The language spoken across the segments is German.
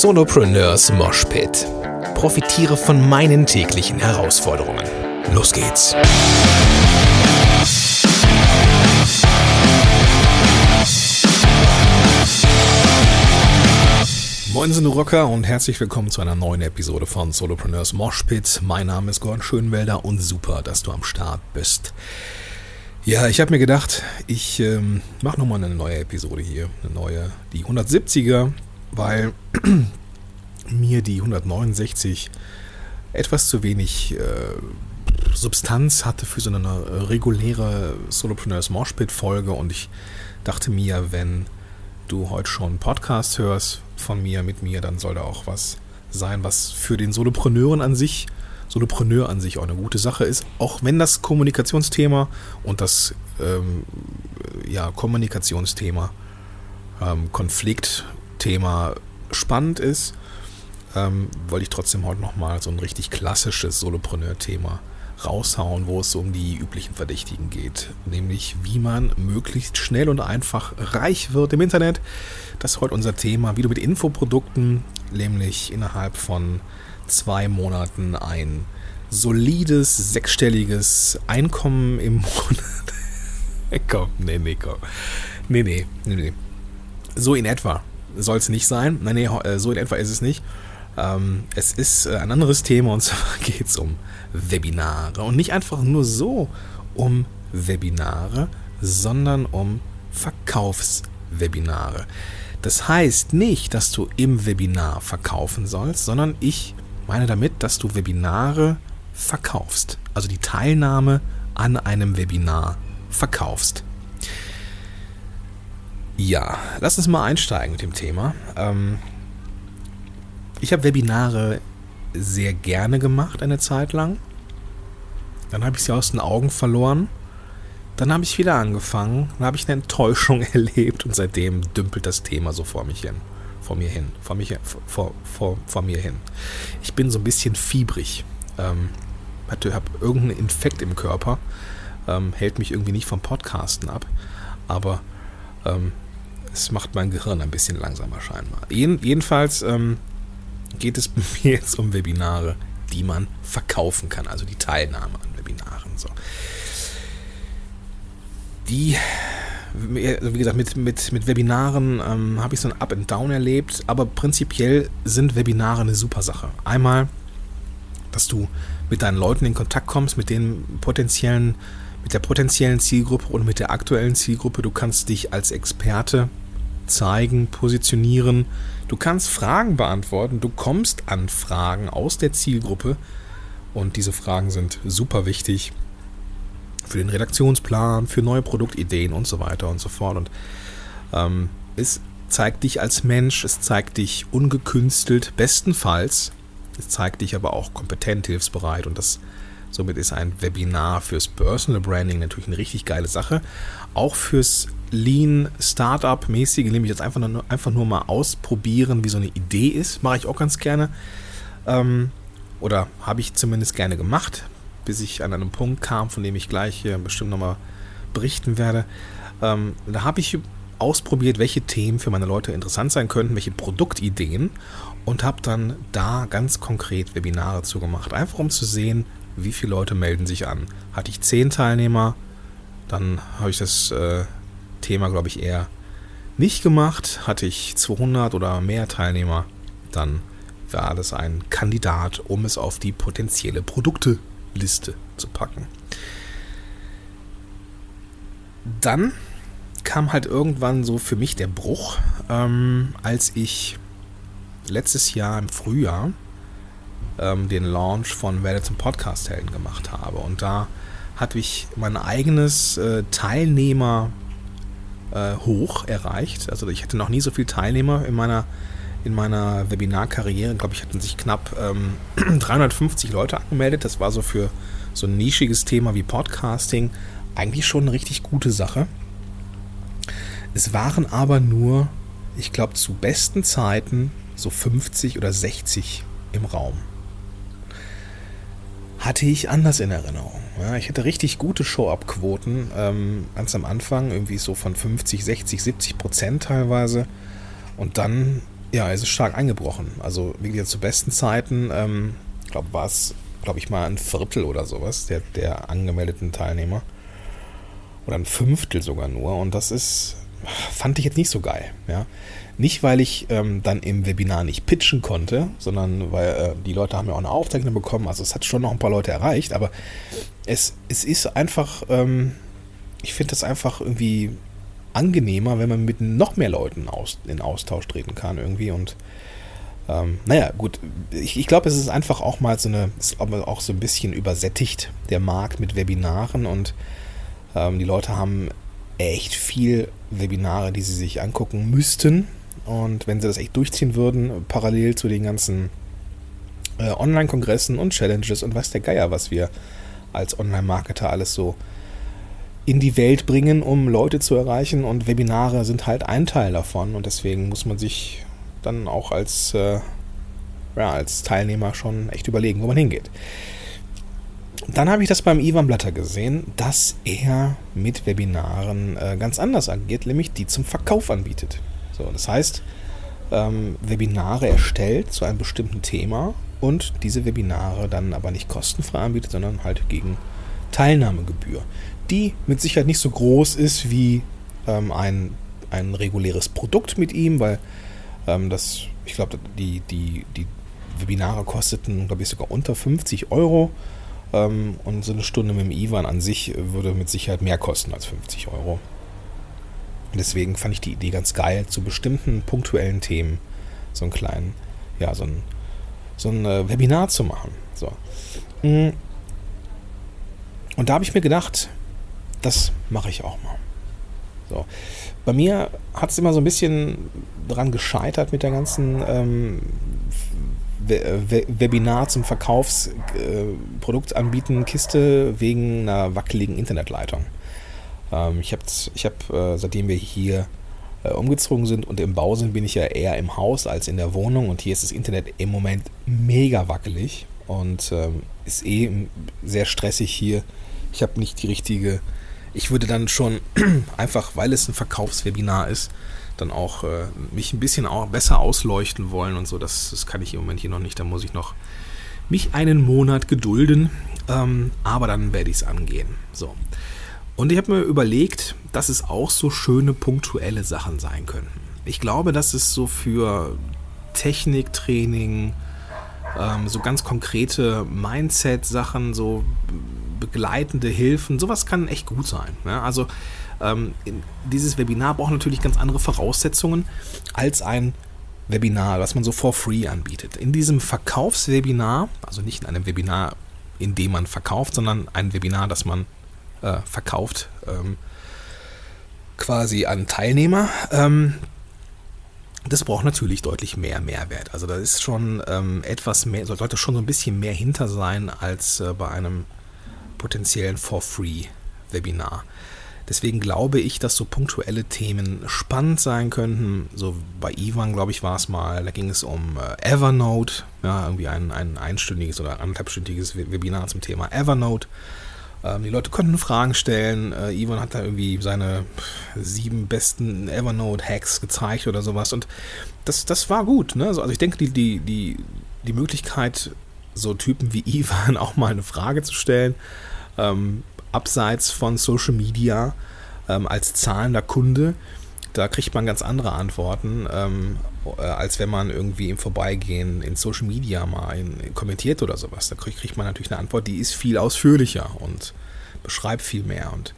Solopreneurs Moshpit. Profitiere von meinen täglichen Herausforderungen. Los geht's! Moin sind Rocker und herzlich willkommen zu einer neuen Episode von Solopreneurs Moshpit. Mein Name ist Gordon Schönwelder und super, dass du am Start bist. Ja, ich habe mir gedacht, ich ähm, mache nochmal eine neue Episode hier, eine neue, die 170er, weil mir die 169 etwas zu wenig äh, Substanz hatte für so eine reguläre Solopreneurs Moshpit Folge und ich dachte mir, wenn du heute schon Podcast hörst von mir, mit mir, dann soll da auch was sein, was für den Solopreneuren an sich Solopreneur an sich auch eine gute Sache ist, auch wenn das Kommunikationsthema und das ähm, ja, Kommunikationsthema, ähm, Konfliktthema spannend ist, ähm, wollte ich trotzdem heute nochmal so ein richtig klassisches Solopreneur-Thema raushauen, wo es um die üblichen Verdächtigen geht, nämlich wie man möglichst schnell und einfach reich wird im Internet. Das ist heute unser Thema, wie du mit Infoprodukten, nämlich innerhalb von zwei Monaten ein solides, sechsstelliges Einkommen im Monat. komm, nee, nee, komm. Nee, nee, nee, nee. So in etwa soll es nicht sein. Nein, nee, äh, so in etwa ist es nicht. Ähm, es ist äh, ein anderes Thema und zwar geht es um Webinare. Und nicht einfach nur so um Webinare, sondern um Verkaufswebinare. Das heißt nicht, dass du im Webinar verkaufen sollst, sondern ich meine damit, dass du Webinare verkaufst. Also die Teilnahme an einem Webinar verkaufst. Ja, lass uns mal einsteigen mit dem Thema. Ähm, ich habe Webinare sehr gerne gemacht eine Zeit lang. Dann habe ich sie aus den Augen verloren. Dann habe ich wieder angefangen. Dann habe ich eine Enttäuschung erlebt und seitdem dümpelt das Thema so vor mich hin vor mir hin, vor, mich, vor, vor, vor mir hin. Ich bin so ein bisschen fiebrig. Ähm, habe irgendeinen Infekt im Körper, ähm, hält mich irgendwie nicht vom Podcasten ab, aber ähm, es macht mein Gehirn ein bisschen langsamer scheinbar. Jeden, jedenfalls ähm, geht es mir jetzt um Webinare, die man verkaufen kann, also die Teilnahme an Webinaren. So. Die wie gesagt, mit, mit, mit Webinaren ähm, habe ich so ein Up and Down erlebt, aber prinzipiell sind Webinare eine super Sache. Einmal, dass du mit deinen Leuten in Kontakt kommst, mit den potenziellen, mit der potenziellen Zielgruppe und mit der aktuellen Zielgruppe. Du kannst dich als Experte zeigen, positionieren. Du kannst Fragen beantworten. Du kommst an Fragen aus der Zielgruppe. Und diese Fragen sind super wichtig für den Redaktionsplan, für neue Produktideen und so weiter und so fort. Und ähm, es zeigt dich als Mensch, es zeigt dich ungekünstelt, bestenfalls. Es zeigt dich aber auch kompetent, hilfsbereit und das somit ist ein Webinar fürs Personal Branding natürlich eine richtig geile Sache. Auch fürs Lean Startup-mäßige, nämlich jetzt einfach nur, einfach nur mal ausprobieren, wie so eine Idee ist, mache ich auch ganz gerne. Ähm, oder habe ich zumindest gerne gemacht bis ich an einen Punkt kam, von dem ich gleich hier bestimmt nochmal berichten werde. Ähm, da habe ich ausprobiert, welche Themen für meine Leute interessant sein könnten, welche Produktideen und habe dann da ganz konkret Webinare zugemacht, einfach um zu sehen, wie viele Leute melden sich an. Hatte ich zehn Teilnehmer, dann habe ich das äh, Thema, glaube ich, eher nicht gemacht. Hatte ich 200 oder mehr Teilnehmer, dann war das ein Kandidat, um es auf die potenzielle Produkte Liste zu packen. Dann kam halt irgendwann so für mich der Bruch, ähm, als ich letztes Jahr im Frühjahr ähm, den Launch von Werde zum Podcast-Helden gemacht habe. Und da hatte ich mein eigenes äh, Teilnehmer äh, hoch erreicht. Also ich hatte noch nie so viele Teilnehmer in meiner in meiner Webinarkarriere, glaube ich, hatten sich knapp ähm, 350 Leute angemeldet. Das war so für so ein nischiges Thema wie Podcasting eigentlich schon eine richtig gute Sache. Es waren aber nur, ich glaube, zu besten Zeiten so 50 oder 60 im Raum. Hatte ich anders in Erinnerung. Ja, ich hatte richtig gute Show-Up-Quoten ähm, ganz am Anfang, irgendwie so von 50, 60, 70 Prozent teilweise. Und dann Ja, es ist stark eingebrochen. Also wie gesagt, zu besten Zeiten, ähm, glaube war es, glaube ich mal ein Viertel oder sowas der, der angemeldeten Teilnehmer. Oder ein Fünftel sogar nur. Und das ist, fand ich jetzt nicht so geil. Ja. Nicht, weil ich ähm, dann im Webinar nicht pitchen konnte, sondern weil äh, die Leute haben ja auch eine Aufzeichnung bekommen. Also es hat schon noch ein paar Leute erreicht, aber es, es ist einfach, ähm, ich finde das einfach irgendwie angenehmer, wenn man mit noch mehr Leuten aus, in Austausch treten kann irgendwie und ähm, naja, gut, ich, ich glaube, es ist einfach auch mal so eine, ist auch so ein bisschen übersättigt, der Markt mit Webinaren und ähm, die Leute haben echt viel Webinare, die sie sich angucken müssten. Und wenn sie das echt durchziehen würden, parallel zu den ganzen äh, Online-Kongressen und Challenges und was der Geier, was wir als Online-Marketer alles so in die Welt bringen, um Leute zu erreichen. Und Webinare sind halt ein Teil davon. Und deswegen muss man sich dann auch als, äh, ja, als Teilnehmer schon echt überlegen, wo man hingeht. Dann habe ich das beim Ivan Blatter gesehen, dass er mit Webinaren äh, ganz anders agiert, nämlich die zum Verkauf anbietet. So, das heißt, ähm, Webinare erstellt zu einem bestimmten Thema und diese Webinare dann aber nicht kostenfrei anbietet, sondern halt gegen Teilnahmegebühr die mit Sicherheit nicht so groß ist wie ähm, ein, ein reguläres Produkt mit ihm, weil ähm, das, ich glaube, die, die, die Webinare kosteten, glaube ich, sogar unter 50 Euro. Ähm, und so eine Stunde mit dem Ivan an sich würde mit Sicherheit mehr kosten als 50 Euro. Deswegen fand ich die Idee ganz geil, zu bestimmten punktuellen Themen so einen kleinen, ja, so ein, so ein äh, Webinar zu machen. So. Mm. Und da habe ich mir gedacht, das mache ich auch mal. So. Bei mir hat es immer so ein bisschen dran gescheitert mit der ganzen ähm, We Webinar zum Verkaufsprodukt äh, anbieten Kiste wegen einer wackeligen Internetleitung. Ähm, ich habe, ich hab, äh, seitdem wir hier äh, umgezogen sind und im Bau sind, bin ich ja eher im Haus als in der Wohnung und hier ist das Internet im Moment mega wackelig und ähm, ist eh sehr stressig hier. Ich habe nicht die richtige ich würde dann schon einfach, weil es ein Verkaufswebinar ist, dann auch äh, mich ein bisschen auch besser ausleuchten wollen und so. Das, das kann ich im Moment hier noch nicht. Da muss ich noch mich einen Monat gedulden. Ähm, aber dann werde ich es angehen. So. Und ich habe mir überlegt, dass es auch so schöne punktuelle Sachen sein könnten. Ich glaube, dass es so für Techniktraining, ähm, so ganz konkrete Mindset-Sachen, so begleitende Hilfen, sowas kann echt gut sein. Ja? Also ähm, dieses Webinar braucht natürlich ganz andere Voraussetzungen als ein Webinar, was man so for free anbietet. In diesem Verkaufswebinar, also nicht in einem Webinar, in dem man verkauft, sondern ein Webinar, das man äh, verkauft, ähm, quasi an Teilnehmer. Ähm, das braucht natürlich deutlich mehr Mehrwert. Also da ist schon ähm, etwas mehr, sollte schon so ein bisschen mehr hinter sein als äh, bei einem potenziellen For-Free-Webinar. Deswegen glaube ich, dass so punktuelle Themen spannend sein könnten. So bei Ivan, glaube ich, war es mal, da ging es um äh, Evernote, ja, irgendwie ein, ein einstündiges oder anderthalbstündiges Webinar zum Thema Evernote. Ähm, die Leute konnten Fragen stellen. Äh, Ivan hat da irgendwie seine sieben besten Evernote-Hacks gezeigt oder sowas. Und das, das war gut. Ne? Also, also ich denke, die, die, die, die Möglichkeit, so Typen wie Ivan auch mal eine Frage zu stellen, ähm, abseits von Social Media ähm, als zahlender Kunde, da kriegt man ganz andere Antworten, ähm, äh, als wenn man irgendwie im Vorbeigehen in Social Media mal in, in kommentiert oder sowas. Da kriegt, kriegt man natürlich eine Antwort, die ist viel ausführlicher und beschreibt viel mehr und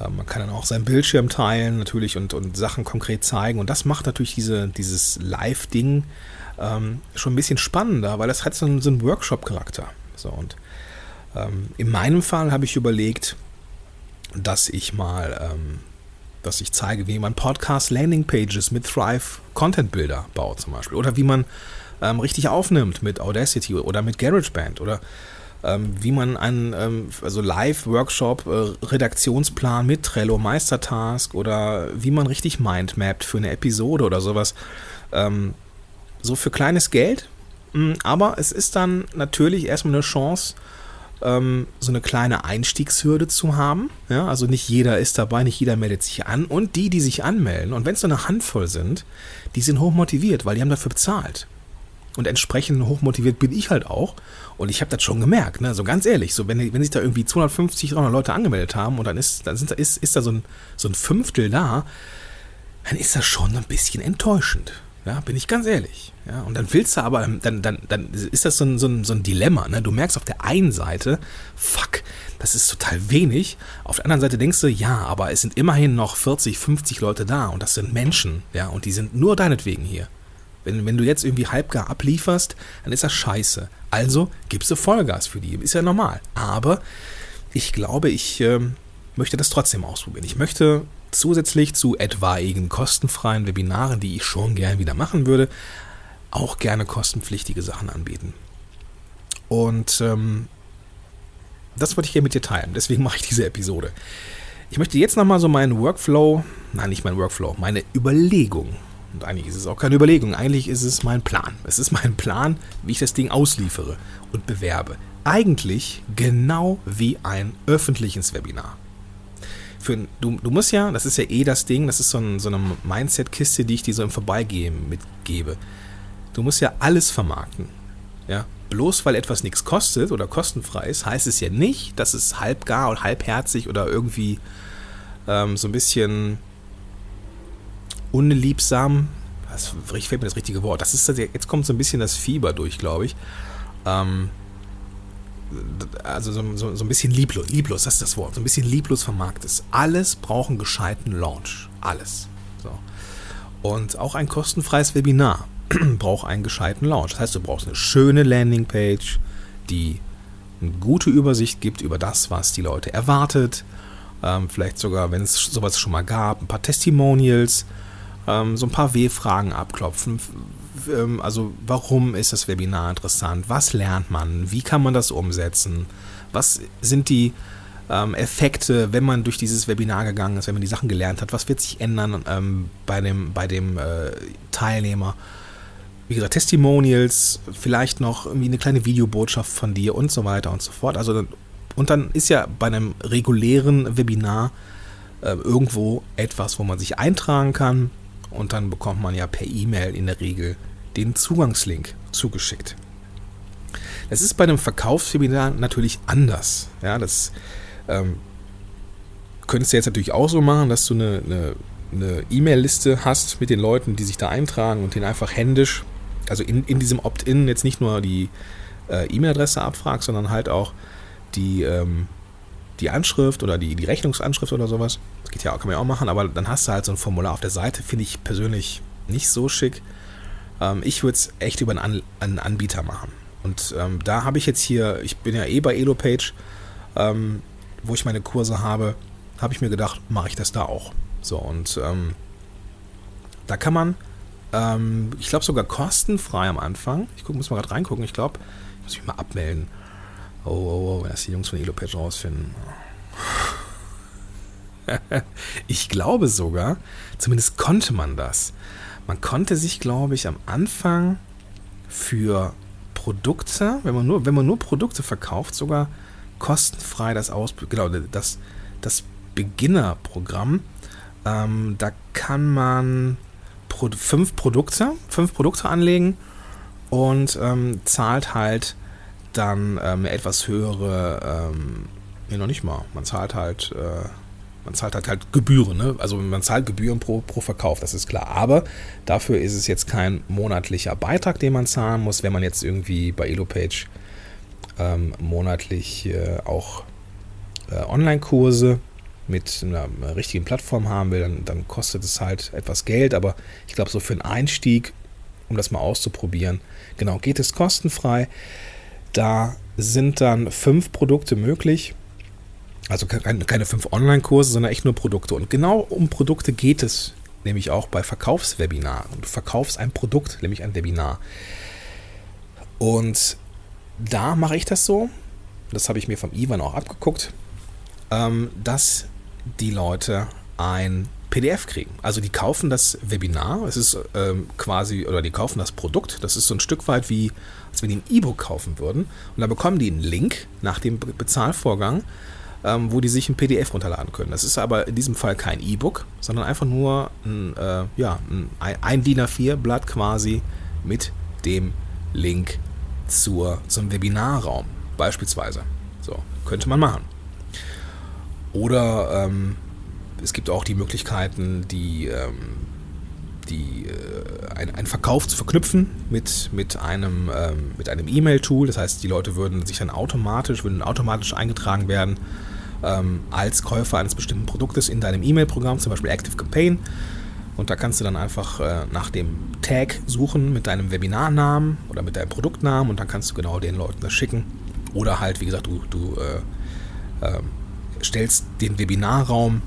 äh, man kann dann auch seinen Bildschirm teilen natürlich und, und Sachen konkret zeigen und das macht natürlich diese, dieses Live-Ding ähm, schon ein bisschen spannender, weil das hat so einen, so einen Workshop-Charakter. So und ähm, in meinem Fall habe ich überlegt, dass ich mal, ähm, dass ich zeige, wie man Podcast Landing Pages mit Thrive Content Builder baut zum Beispiel oder wie man ähm, richtig aufnimmt mit Audacity oder mit GarageBand oder ähm, wie man einen ähm, also Live-Workshop, äh, Redaktionsplan mit Trello, Meistertask oder wie man richtig Mindmappt für eine Episode oder sowas. Ähm, so für kleines Geld, mm, aber es ist dann natürlich erstmal eine Chance, ähm, so eine kleine Einstiegshürde zu haben. Ja, also nicht jeder ist dabei, nicht jeder meldet sich an. Und die, die sich anmelden, und wenn es so eine Handvoll sind, die sind hochmotiviert, weil die haben dafür bezahlt. Und entsprechend hochmotiviert bin ich halt auch. Und ich habe das schon gemerkt, ne? So ganz ehrlich, so wenn, wenn sich da irgendwie 250, 300 Leute angemeldet haben und dann ist, dann sind, ist, ist da so ein, so ein Fünftel da, dann ist das schon ein bisschen enttäuschend. Ja, bin ich ganz ehrlich. Ja, und dann willst du aber, dann, dann, dann ist das so ein, so ein, so ein Dilemma. Ne? Du merkst auf der einen Seite, fuck, das ist total wenig. Auf der anderen Seite denkst du, ja, aber es sind immerhin noch 40, 50 Leute da und das sind Menschen, ja, und die sind nur deinetwegen hier. Wenn, wenn du jetzt irgendwie halbgar ablieferst, dann ist das scheiße. Also gibst du Vollgas für die. Ist ja normal. Aber ich glaube, ich äh, möchte das trotzdem ausprobieren. Ich möchte zusätzlich zu etwaigen kostenfreien Webinaren, die ich schon gern wieder machen würde, auch gerne kostenpflichtige Sachen anbieten. Und ähm, das wollte ich hier mit dir teilen. Deswegen mache ich diese Episode. Ich möchte jetzt nochmal so meinen Workflow, nein, nicht mein Workflow, meine Überlegung. Und eigentlich ist es auch keine Überlegung, eigentlich ist es mein Plan. Es ist mein Plan, wie ich das Ding ausliefere und bewerbe. Eigentlich genau wie ein öffentliches Webinar für, du, du musst ja, das ist ja eh das Ding, das ist so, ein, so eine Mindset-Kiste, die ich dir so im Vorbeigehen mitgebe. Du musst ja alles vermarkten. Ja? Bloß weil etwas nichts kostet oder kostenfrei ist, heißt es ja nicht, dass es halbgar und halbherzig oder irgendwie ähm, so ein bisschen unliebsam, was fällt mir das richtige Wort, das ist jetzt kommt so ein bisschen das Fieber durch, glaube ich. Ähm, also so, so, so, ein bisschen lieblos, lieblos, das ist das Wort, so ein bisschen lieblos vermarktet Alles braucht einen gescheiten Launch. Alles. So. Und auch ein kostenfreies Webinar braucht einen gescheiten Launch. Das heißt, du brauchst eine schöne Landingpage, die eine gute Übersicht gibt über das, was die Leute erwartet. Ähm, vielleicht sogar, wenn es sowas schon mal gab, ein paar Testimonials, ähm, so ein paar W-Fragen abklopfen ähm, also warum ist das Webinar interessant? Was lernt man? Wie kann man das umsetzen? Was sind die ähm, Effekte, wenn man durch dieses Webinar gegangen ist, wenn man die Sachen gelernt hat? Was wird sich ändern ähm, bei dem, bei dem äh, Teilnehmer? Wie gesagt, Testimonials, vielleicht noch irgendwie eine kleine Videobotschaft von dir und so weiter und so fort. Also, und dann ist ja bei einem regulären Webinar äh, irgendwo etwas, wo man sich eintragen kann und dann bekommt man ja per E-Mail in der Regel den Zugangslink zugeschickt. Das ist bei einem Verkaufswebinar natürlich anders. Ja, das ähm, könntest du jetzt natürlich auch so machen, dass du eine, eine, eine E-Mail-Liste hast mit den Leuten, die sich da eintragen und den einfach händisch, also in, in diesem Opt-in jetzt nicht nur die äh, E-Mail-Adresse abfragst, sondern halt auch die, ähm, die Anschrift oder die, die Rechnungsanschrift oder sowas. Das geht ja auch, kann man ja auch machen, aber dann hast du halt so ein Formular auf der Seite, finde ich persönlich nicht so schick. Ähm, ich würde es echt über einen, An einen, Anbieter machen. Und ähm, da habe ich jetzt hier, ich bin ja eh bei EloPage, ähm, wo ich meine Kurse habe, habe ich mir gedacht, mache ich das da auch. So, und ähm, da kann man, ähm, ich glaube sogar kostenfrei am Anfang, ich guck, muss mal gerade reingucken, ich glaube, ich muss mich mal abmelden. Oh, oh, oh, wenn das die Jungs von EloPage rausfinden. ich glaube sogar, zumindest konnte man das. Man konnte sich, glaube ich, am Anfang für Produkte, wenn man nur, wenn man nur Produkte verkauft, sogar kostenfrei das aus, genau, das, das Beginner-Programm. Ähm, da kann man pro, fünf Produkte, fünf Produkte anlegen und ähm, zahlt halt dann ähm, etwas höhere, ähm, nee, noch nicht mal, man zahlt halt, äh, man zahlt halt, halt Gebühren, ne? also man zahlt Gebühren pro, pro Verkauf, das ist klar, aber dafür ist es jetzt kein monatlicher Beitrag, den man zahlen muss, wenn man jetzt irgendwie bei EloPage ähm, monatlich äh, auch äh, Online-Kurse mit einer, richtigen Plattform haben will, dann, dann kostet es halt etwas Geld, aber ich glaube, so für einen Einstieg, um das mal auszuprobieren, genau, geht es kostenfrei. Da sind dann fünf Produkte möglich. Also keine fünf Online-Kurse, sondern echt nur Produkte. Und genau um Produkte geht es nämlich auch bei Verkaufswebinaren. Du verkaufst ein Produkt, nämlich ein Webinar. Und da mache ich das so, das habe ich mir vom Ivan auch abgeguckt, ähm, dass die Leute ein PDF kriegen. Also die kaufen das Webinar, es ist ähm, quasi, oder die kaufen das Produkt, das ist so ein Stück weit wie, als wenn die ein E-Book kaufen würden. Und dann bekommen die einen Link nach dem Bezahlvorgang, ähm, wo die sich ein PDF runterladen können. Das ist aber in diesem Fall kein E-Book, sondern einfach nur ein, äh, ja, ein, ein DIN A4-Blatt quasi mit dem Link zur, zum Webinarraum, beispielsweise. So, könnte man machen. Oder ähm, es gibt auch die Möglichkeiten, die, ähm, die, äh, ein, einen Verkauf zu verknüpfen mit, mit einem ähm, E-Mail-Tool. Das heißt, die Leute würden sich dann automatisch, würden automatisch eingetragen werden ähm, als Käufer eines bestimmten Produktes in deinem E-Mail-Programm, zum Beispiel Active Campaign. Und da kannst du dann einfach äh, nach dem Tag suchen mit deinem Webinarnamen oder mit deinem Produktnamen und dann kannst du genau den Leuten das schicken. Oder halt, wie gesagt, du, du äh, äh, stellst den Webinarraum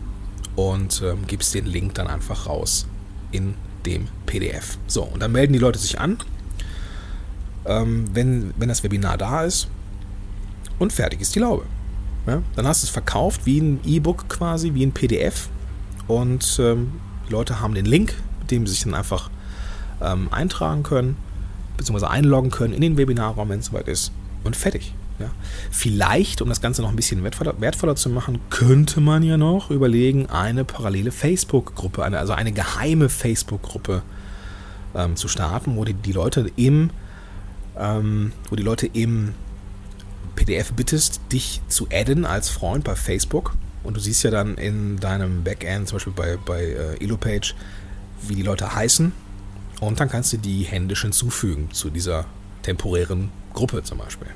und ähm, gibst den Link dann einfach raus in dem PDF. So, und dann melden die Leute sich an, ähm, wenn, wenn das Webinar da ist und fertig ist die Laube. Ja? Dann hast du es verkauft wie ein E-Book quasi, wie ein PDF und ähm, die Leute haben den Link, mit dem sie sich dann einfach ähm, eintragen können, beziehungsweise einloggen können in den Webinarraum, wenn es soweit ist und fertig. Ja. Vielleicht, um das Ganze noch ein bisschen wertvoller, wertvoller, zu machen, könnte man ja noch überlegen, eine parallele Facebook-Gruppe, also eine geheime Facebook-Gruppe ähm, zu starten, wo die, die Leute im, ähm, wo die Leute im PDF bittest, dich zu adden als Freund bei Facebook. Und du siehst ja dann in deinem Backend, zum Beispiel bei, bei äh, Elopage, wie die Leute heißen. Und dann kannst du die händisch hinzufügen zu dieser temporären Gruppe zum Beispiel.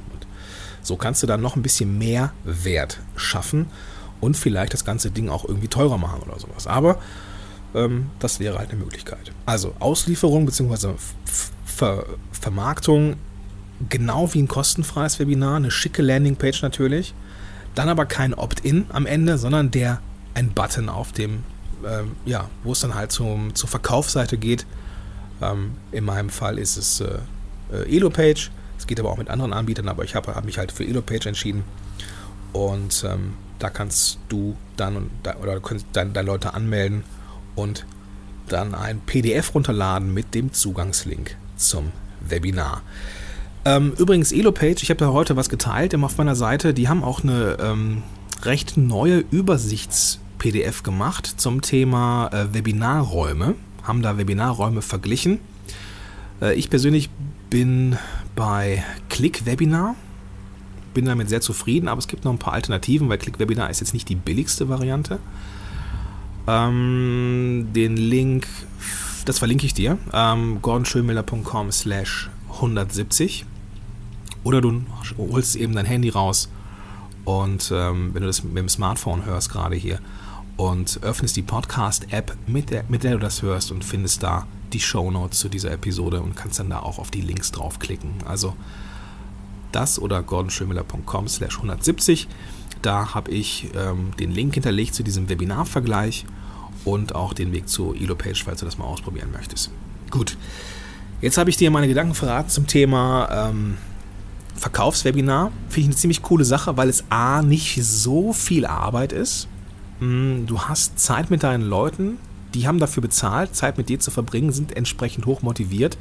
So kannst du dann noch ein bisschen mehr Wert schaffen und vielleicht das ganze Ding auch irgendwie teurer machen oder sowas. Aber ähm, das wäre halt eine Möglichkeit. Also Auslieferung bzw. Ver Vermarktung genau wie ein kostenfreies Webinar, eine schicke Landingpage natürlich. Dann aber kein Opt-in am Ende, sondern der ein Button auf dem, ähm, ja, wo es dann halt zum, zur Verkaufsseite geht. Ähm, in meinem Fall ist es äh, äh, Elo-Page es geht aber auch mit anderen Anbietern, aber ich habe hab mich halt für Elopage entschieden. Und ähm, da kannst du dann oder kannst deine, deine Leute anmelden und dann ein PDF runterladen mit dem Zugangslink zum Webinar. Ähm, übrigens, Elopage, ich habe da heute was geteilt auf meiner Seite. Die haben auch eine ähm, recht neue Übersichts-PDF gemacht zum Thema äh, Webinarräume. Haben da Webinarräume verglichen. Äh, ich persönlich bin bei Click Webinar. Bin damit sehr zufrieden, aber es gibt noch ein paar Alternativen, weil Click Webinar ist jetzt nicht die billigste Variante. Ähm, den Link, das verlinke ich dir, ähm, gordonschönmiller.com slash 170. Oder du holst eben dein Handy raus und ähm, wenn du das mit dem Smartphone hörst, gerade hier, und öffnest die Podcast-App, mit der, mit der du das hörst und findest da die Show Notes zu dieser Episode und kannst dann da auch auf die Links draufklicken. Also das oder gordonschönmiller.com slash 170. Da habe ich ähm, den Link hinterlegt zu diesem Webinarvergleich und auch den Weg zur Elo-Page, falls du das mal ausprobieren möchtest. Gut, jetzt habe ich dir meine Gedanken verraten zum Thema ähm, Verkaufswebinar. Finde ich eine ziemlich coole Sache, weil es A nicht so viel Arbeit ist. Hm, du hast Zeit mit deinen Leuten, die haben dafür bezahlt, Zeit mit dir zu verbringen, sind entsprechend hoch motiviert.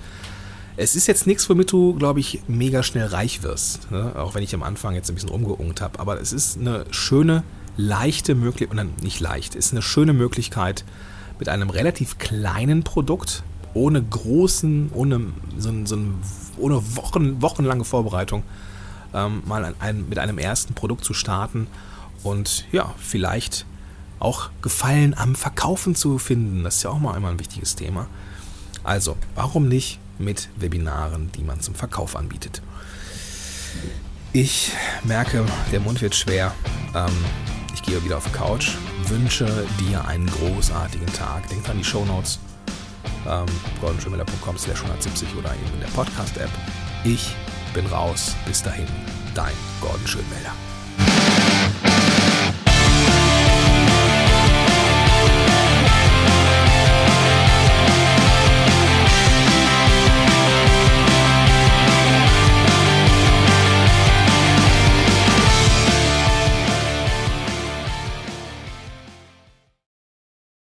Es ist jetzt nichts, womit du, glaube ich, mega schnell reich wirst. Ne? Auch wenn ich am Anfang jetzt ein bisschen rumgeungt habe. Aber es ist eine schöne, leichte Möglichkeit, oder nicht leicht, ist eine schöne Möglichkeit, mit einem relativ kleinen Produkt, ohne großen, ohne, so, so ohne Wochen, wochenlange Vorbereitung, ähm, mal ein, ein, mit einem ersten Produkt zu starten und ja, vielleicht auch Gefallen am Verkaufen zu finden. Das ist ja auch mal immer ein wichtiges Thema. Also, warum nicht mit Webinaren, die man zum Verkauf anbietet? Ich merke, der Mund wird schwer. Ähm, ich gehe wieder auf die Couch, wünsche dir einen großartigen Tag. Denk an die Shownotes. Ähm, gordonschönmiller.com slash 170 oder eben in der Podcast-App. Ich bin raus. Bis dahin, dein Gordon Schönmelder.